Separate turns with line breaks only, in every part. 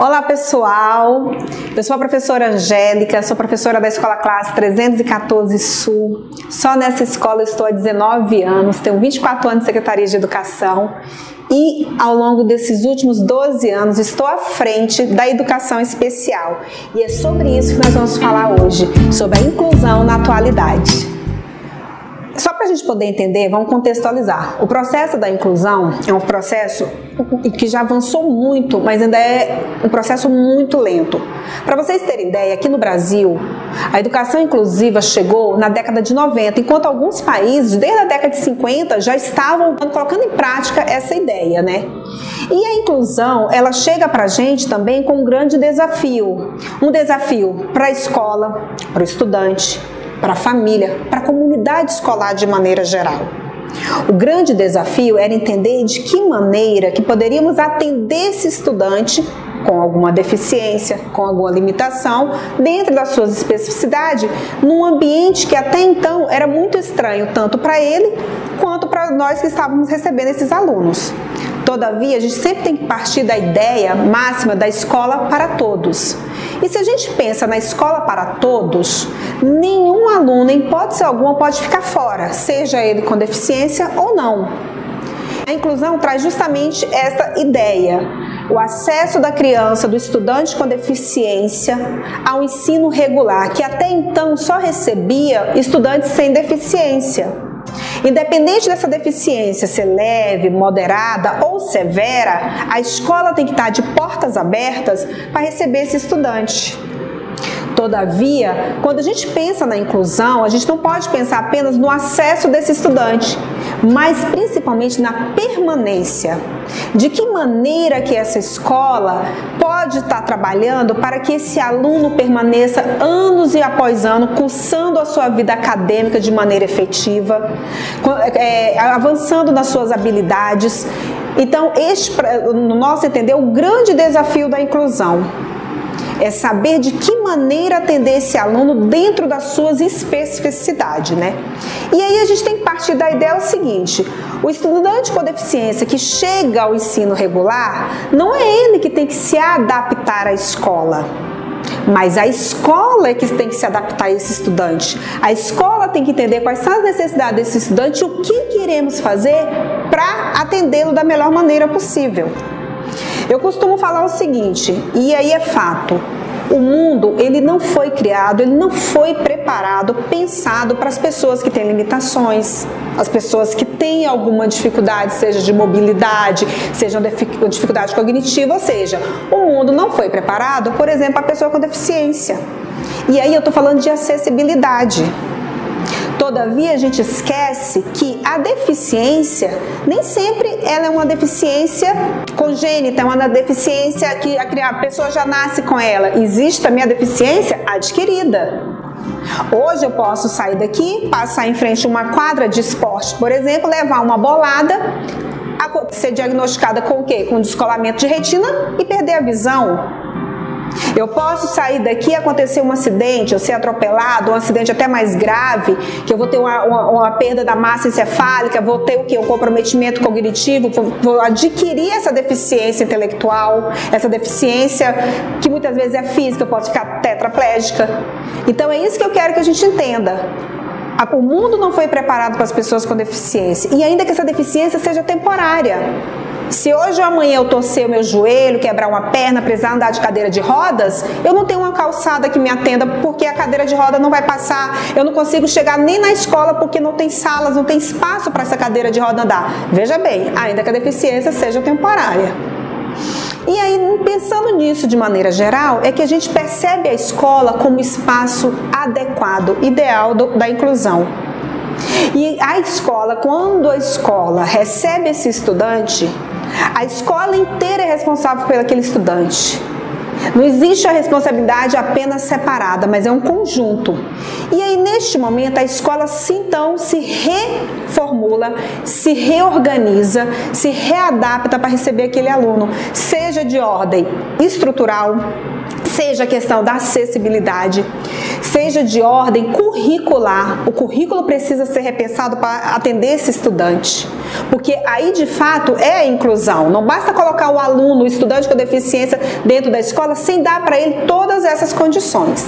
Olá pessoal, eu sou a professora Angélica, sou professora da Escola Classe 314 Sul. Só nessa escola estou há 19 anos, tenho 24 anos de Secretaria de Educação e ao longo desses últimos 12 anos estou à frente da educação especial. E é sobre isso que nós vamos falar hoje, sobre a inclusão na atualidade. Só para a gente poder entender, vamos contextualizar. O processo da inclusão é um processo que já avançou muito, mas ainda é um processo muito lento. Para vocês terem ideia, aqui no Brasil, a educação inclusiva chegou na década de 90, enquanto alguns países, desde a década de 50, já estavam colocando em prática essa ideia, né? E a inclusão, ela chega para a gente também com um grande desafio. Um desafio para a escola, para o estudante, para a família, para a comunidade escolar de maneira geral. O grande desafio era entender de que maneira que poderíamos atender esse estudante com alguma deficiência, com alguma limitação, dentro das suas especificidades, num ambiente que até então era muito estranho, tanto para ele quanto para nós que estávamos recebendo esses alunos. Todavia, a gente sempre tem que partir da ideia máxima da escola para todos. E se a gente pensa na escola para todos, nenhum aluno, em hipótese alguma, pode ficar fora, seja ele com deficiência ou não. A inclusão traz justamente essa ideia, o acesso da criança, do estudante com deficiência ao ensino regular, que até então só recebia estudantes sem deficiência. Independente dessa deficiência ser leve, moderada ou severa, a escola tem que estar de portas abertas para receber esse estudante. Todavia, quando a gente pensa na inclusão, a gente não pode pensar apenas no acesso desse estudante, mas principalmente na permanência. De que maneira que essa escola pode estar trabalhando para que esse aluno permaneça anos e após ano cursando a sua vida acadêmica de maneira efetiva, é, avançando nas suas habilidades. Então, este, no nosso entender, é o grande desafio da inclusão é saber de que maneira atender esse aluno dentro das suas especificidades, né? E aí a gente tem que partir da ideia o seguinte: o estudante com deficiência que chega ao ensino regular, não é ele que tem que se adaptar à escola. Mas a escola é que tem que se adaptar a esse estudante. A escola tem que entender quais são as necessidades desse estudante e o que queremos fazer para atendê-lo da melhor maneira possível. Eu costumo falar o seguinte, e aí é fato. O mundo, ele não foi criado, ele não foi preparado, pensado para as pessoas que têm limitações, as pessoas que têm alguma dificuldade, seja de mobilidade, seja dificuldade cognitiva, ou seja, o mundo não foi preparado, por exemplo, a pessoa com deficiência. E aí eu estou falando de acessibilidade. Todavia, a gente esquece que a deficiência nem sempre ela é uma deficiência congênita, é uma deficiência que a pessoa já nasce com ela. Existe também a deficiência adquirida. Hoje eu posso sair daqui, passar em frente a uma quadra de esporte, por exemplo, levar uma bolada, ser diagnosticada com o quê? Com descolamento de retina e perder a visão. Eu posso sair daqui e acontecer um acidente, eu ser atropelado, um acidente até mais grave, que eu vou ter uma, uma, uma perda da massa encefálica, vou ter o que? Um comprometimento cognitivo, vou adquirir essa deficiência intelectual, essa deficiência que muitas vezes é física, eu posso ficar tetraplégica. Então é isso que eu quero que a gente entenda. O mundo não foi preparado para as pessoas com deficiência, e ainda que essa deficiência seja temporária. Se hoje ou amanhã eu torcer o meu joelho, quebrar uma perna, precisar andar de cadeira de rodas, eu não tenho uma calçada que me atenda porque a cadeira de roda não vai passar. Eu não consigo chegar nem na escola porque não tem salas, não tem espaço para essa cadeira de roda andar. Veja bem, ainda que a deficiência seja temporária. E aí, pensando nisso de maneira geral, é que a gente percebe a escola como espaço adequado, ideal do, da inclusão. E a escola, quando a escola recebe esse estudante, a escola inteira é responsável por aquele estudante. Não existe a responsabilidade apenas separada, mas é um conjunto. E aí, neste momento, a escola se, então se reformula, se reorganiza, se readapta para receber aquele aluno, seja de ordem estrutural, seja a questão da acessibilidade, seja de ordem curricular. O currículo precisa ser repensado para atender esse estudante. Porque aí de fato é a inclusão. Não basta colocar o aluno, o estudante com deficiência dentro da escola sem dar para ele todas essas condições.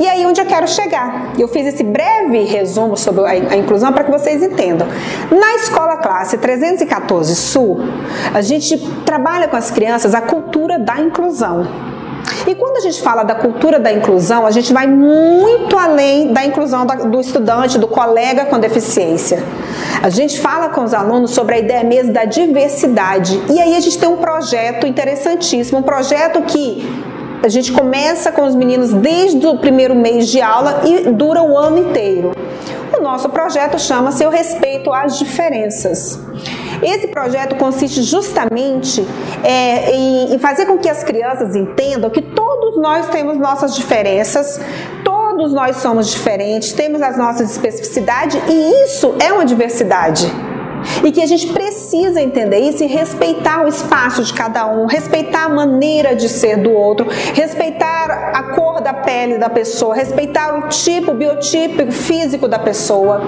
E aí onde eu quero chegar? Eu fiz esse breve resumo sobre a inclusão para que vocês entendam. Na escola classe 314 Sul, a gente trabalha com as crianças a cultura da inclusão. E quando a gente fala da cultura da inclusão, a gente vai muito além da inclusão do estudante, do colega com deficiência. A gente fala com os alunos sobre a ideia mesmo da diversidade. E aí a gente tem um projeto interessantíssimo, um projeto que a gente começa com os meninos desde o primeiro mês de aula e dura o ano inteiro. O nosso projeto chama-se O Respeito às Diferenças. Esse projeto consiste justamente é, em, em fazer com que as crianças entendam que todos nós temos nossas diferenças, todos nós somos diferentes, temos as nossas especificidades e isso é uma diversidade. E que a gente precisa entender isso e respeitar o espaço de cada um, respeitar a maneira de ser do outro, respeitar a da pele da pessoa, respeitar o tipo, o físico da pessoa,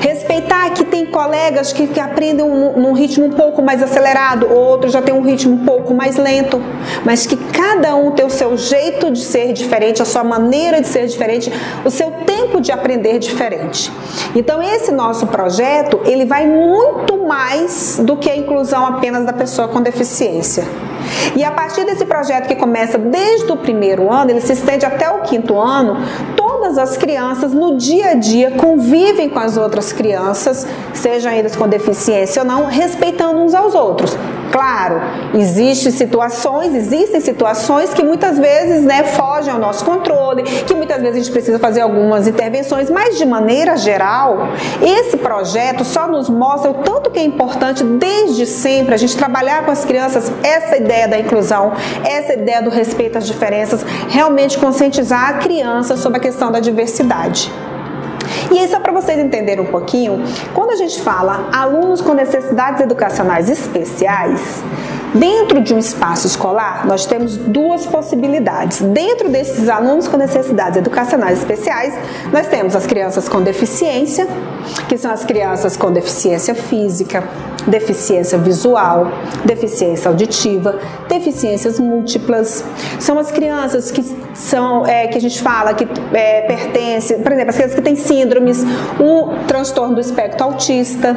respeitar que tem colegas que, que aprendem um, num ritmo um pouco mais acelerado, outros já tem um ritmo um pouco mais lento, mas que cada um tem o seu jeito de ser diferente, a sua maneira de ser diferente, o seu tempo de aprender diferente. Então esse nosso projeto, ele vai muito mais do que a inclusão apenas da pessoa com deficiência. E a partir desse projeto que começa desde o primeiro ano, ele se estende até o quinto ano, todas as crianças no dia a dia convivem com as outras crianças, sejam eles com deficiência ou não, respeitando uns aos outros. Claro, existem situações, existem situações que muitas vezes né, fogem ao nosso controle, que muitas vezes a gente precisa fazer algumas intervenções, mas de maneira geral, esse projeto só nos mostra o tanto que é importante desde sempre a gente trabalhar com as crianças essa ideia da inclusão, essa ideia do respeito às diferenças, realmente conscientizar a criança sobre a questão da diversidade. E aí, só para vocês entenderem um pouquinho, quando a gente fala alunos com necessidades educacionais especiais, Dentro de um espaço escolar, nós temos duas possibilidades. Dentro desses alunos com necessidades educacionais especiais, nós temos as crianças com deficiência, que são as crianças com deficiência física, deficiência visual, deficiência auditiva, deficiências múltiplas. São as crianças que são é, que a gente fala que é, pertencem, por exemplo, as crianças que têm síndromes, o transtorno do espectro autista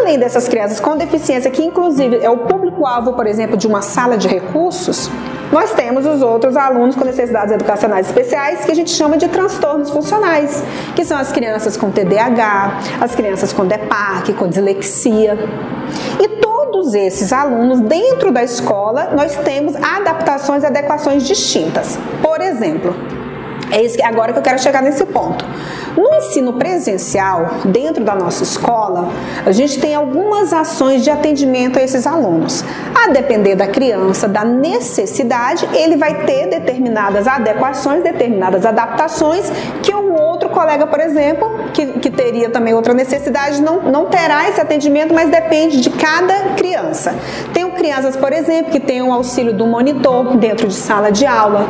Além dessas crianças com deficiência, que inclusive é o público-alvo, por exemplo, de uma sala de recursos, nós temos os outros alunos com necessidades educacionais especiais que a gente chama de transtornos funcionais, que são as crianças com TDAH, as crianças com DEPAC, com dislexia. E todos esses alunos, dentro da escola, nós temos adaptações e adequações distintas. Por exemplo, é isso agora que eu quero chegar nesse ponto. No ensino presencial, dentro da nossa escola, a gente tem algumas ações de atendimento a esses alunos. A depender da criança, da necessidade, ele vai ter determinadas adequações, determinadas adaptações que o outro colega, por exemplo, que, que teria também outra necessidade, não, não terá esse atendimento, mas depende de cada criança. Tem crianças, por exemplo, que têm o auxílio do monitor dentro de sala de aula.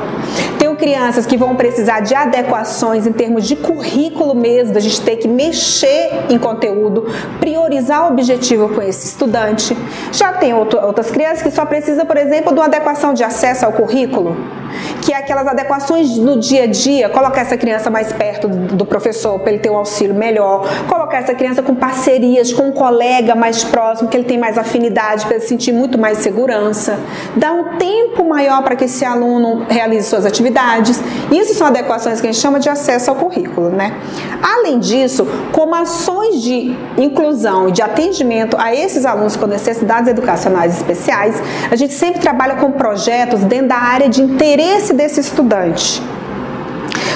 Tem crianças que vão precisar de adequações em termos de currículo mesmo, da gente ter que mexer em conteúdo, priorizar o objetivo com esse estudante. Já tem outro, outras crianças que só precisam, por exemplo, de uma adequação de acesso ao currículo que é aquelas adequações no dia a dia, colocar essa criança mais perto do professor para ele ter um auxílio melhor, colocar essa criança com parcerias, com um colega mais próximo, que ele tem mais afinidade, para ele sentir muito mais segurança, dar um tempo maior para que esse aluno realize suas atividades. Isso são adequações que a gente chama de acesso ao currículo, né? Além disso, como ações de inclusão e de atendimento a esses alunos com necessidades educacionais especiais, a gente sempre trabalha com projetos dentro da área de interesse interesse desse estudante.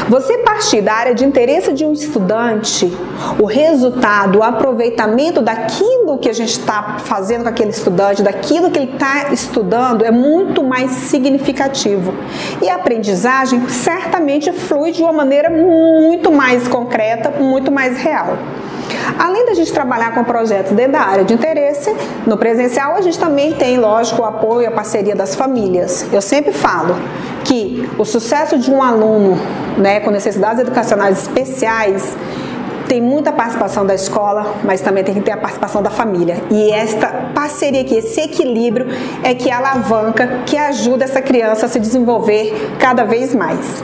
Você partir da área de interesse de um estudante, o resultado, o aproveitamento daquilo que a gente está fazendo com aquele estudante, daquilo que ele está estudando, é muito mais significativo. E a aprendizagem certamente flui de uma maneira muito mais concreta, muito mais real. Além da gente trabalhar com projetos dentro da área de interesse, no presencial a gente também tem, lógico, o apoio, a parceria das famílias. Eu sempre falo que o sucesso de um aluno né, com necessidades educacionais especiais tem muita participação da escola, mas também tem que ter a participação da família. E esta parceria aqui, esse equilíbrio é que alavanca, que ajuda essa criança a se desenvolver cada vez mais.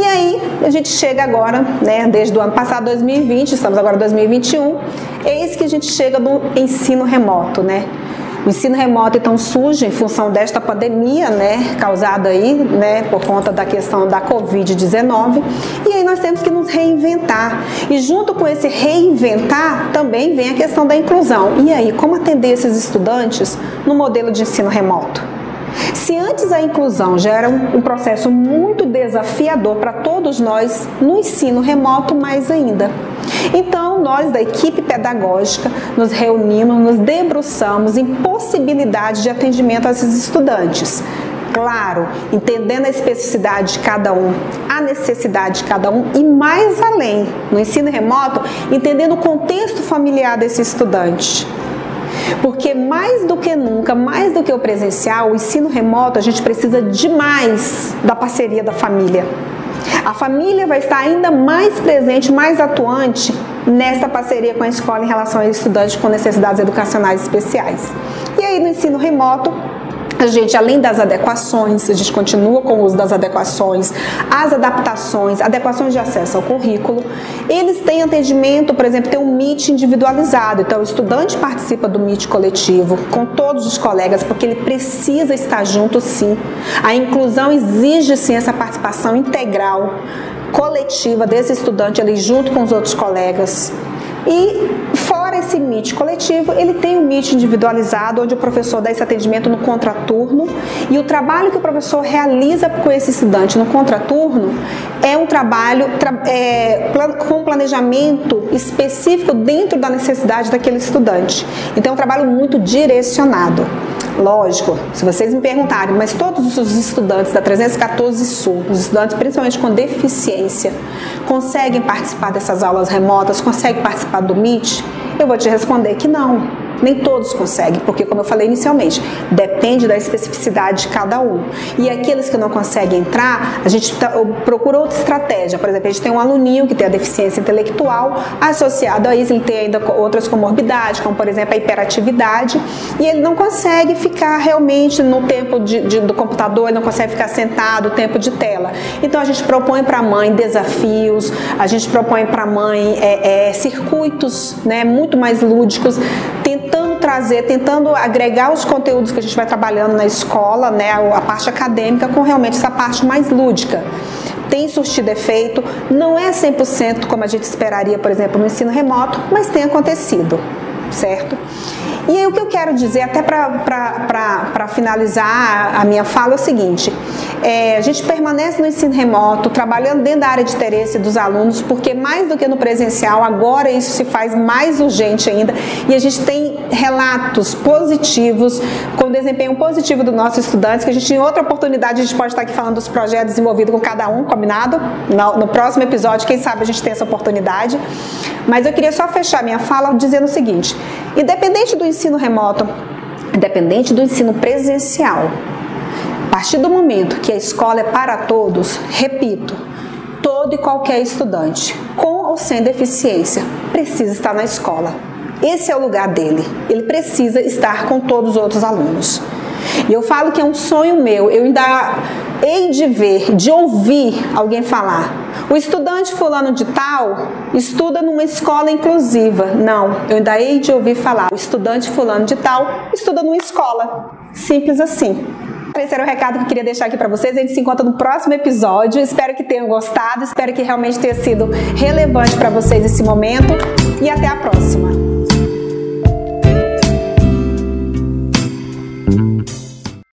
E aí, a gente chega agora, né, desde o ano passado, 2020, estamos agora em 2021, eis que a gente chega no ensino remoto, né? O ensino remoto então surge em função desta pandemia, né, causada aí, né, por conta da questão da Covid-19, e aí nós temos que nos reinventar. E junto com esse reinventar também vem a questão da inclusão. E aí, como atender esses estudantes no modelo de ensino remoto? Se antes a inclusão já era um, processo muito desafiador para todos nós, no ensino remoto mais ainda. Então, nós da equipe pedagógica nos reunimos, nos debruçamos em possibilidades de atendimento a esses estudantes. Claro, entendendo a especificidade de cada um, a necessidade de cada um e mais além, no ensino remoto, entendendo o contexto familiar desse estudante. Porque mais do que nunca, mais do que o presencial, o ensino remoto, a gente precisa demais da parceria da família. A família vai estar ainda mais presente, mais atuante nessa parceria com a escola em relação a estudantes com necessidades educacionais especiais. E aí no ensino remoto, a gente, além das adequações, a gente continua com o uso das adequações, as adaptações, adequações de acesso ao currículo. Eles têm atendimento, por exemplo, tem um Meet individualizado. Então, o estudante participa do Meet coletivo com todos os colegas, porque ele precisa estar junto, sim. A inclusão exige, sim, essa participação integral, coletiva desse estudante ali junto com os outros colegas. E fora esse MIT coletivo, ele tem o um MIT individualizado, onde o professor dá esse atendimento no contraturno. E o trabalho que o professor realiza com esse estudante no contraturno é um trabalho é, com planejamento específico dentro da necessidade daquele estudante. Então, é um trabalho muito direcionado. Lógico, se vocês me perguntarem, mas todos os estudantes da 314 Sul, os estudantes principalmente com deficiência, conseguem participar dessas aulas remotas, conseguem participar do Meet? Eu vou te responder que não. Nem todos conseguem, porque, como eu falei inicialmente, depende da especificidade de cada um. E aqueles que não conseguem entrar, a gente tá, procura outra estratégia. Por exemplo, a gente tem um aluninho que tem a deficiência intelectual, associado a isso, ele tem ainda outras comorbidades, como, por exemplo, a hiperatividade, e ele não consegue ficar realmente no tempo de, de, do computador, ele não consegue ficar sentado, tempo de tela. Então, a gente propõe para a mãe desafios, a gente propõe para a mãe é, é, circuitos né, muito mais lúdicos, trazer, tentando agregar os conteúdos que a gente vai trabalhando na escola, né, a parte acadêmica, com realmente essa parte mais lúdica. Tem surtido efeito, não é 100% como a gente esperaria, por exemplo, no ensino remoto, mas tem acontecido, certo? E aí o que eu quero dizer, até para finalizar a minha fala, é o seguinte: é, a gente permanece no ensino remoto, trabalhando dentro da área de interesse dos alunos, porque mais do que no presencial, agora isso se faz mais urgente ainda, e a gente tem relatos positivos, com desempenho positivo dos nossos estudantes, que a gente em outra oportunidade a gente pode estar aqui falando dos projetos desenvolvidos com cada um, combinado? No, no próximo episódio, quem sabe a gente tem essa oportunidade. Mas eu queria só fechar minha fala dizendo o seguinte: independente do ensino remoto, independente do ensino presencial, a partir do momento que a escola é para todos, repito, todo e qualquer estudante, com ou sem deficiência, precisa estar na escola. Esse é o lugar dele. Ele precisa estar com todos os outros alunos. E eu falo que é um sonho meu. Eu ainda hei de ver, de ouvir alguém falar. O estudante fulano de tal estuda numa escola inclusiva. Não, eu ainda hei de ouvir falar. O estudante fulano de tal estuda numa escola. Simples assim. Esse era o recado que eu queria deixar aqui para vocês. A gente se encontra no próximo episódio. Espero que tenham gostado. Espero que realmente tenha sido relevante para vocês esse momento. E até a próxima.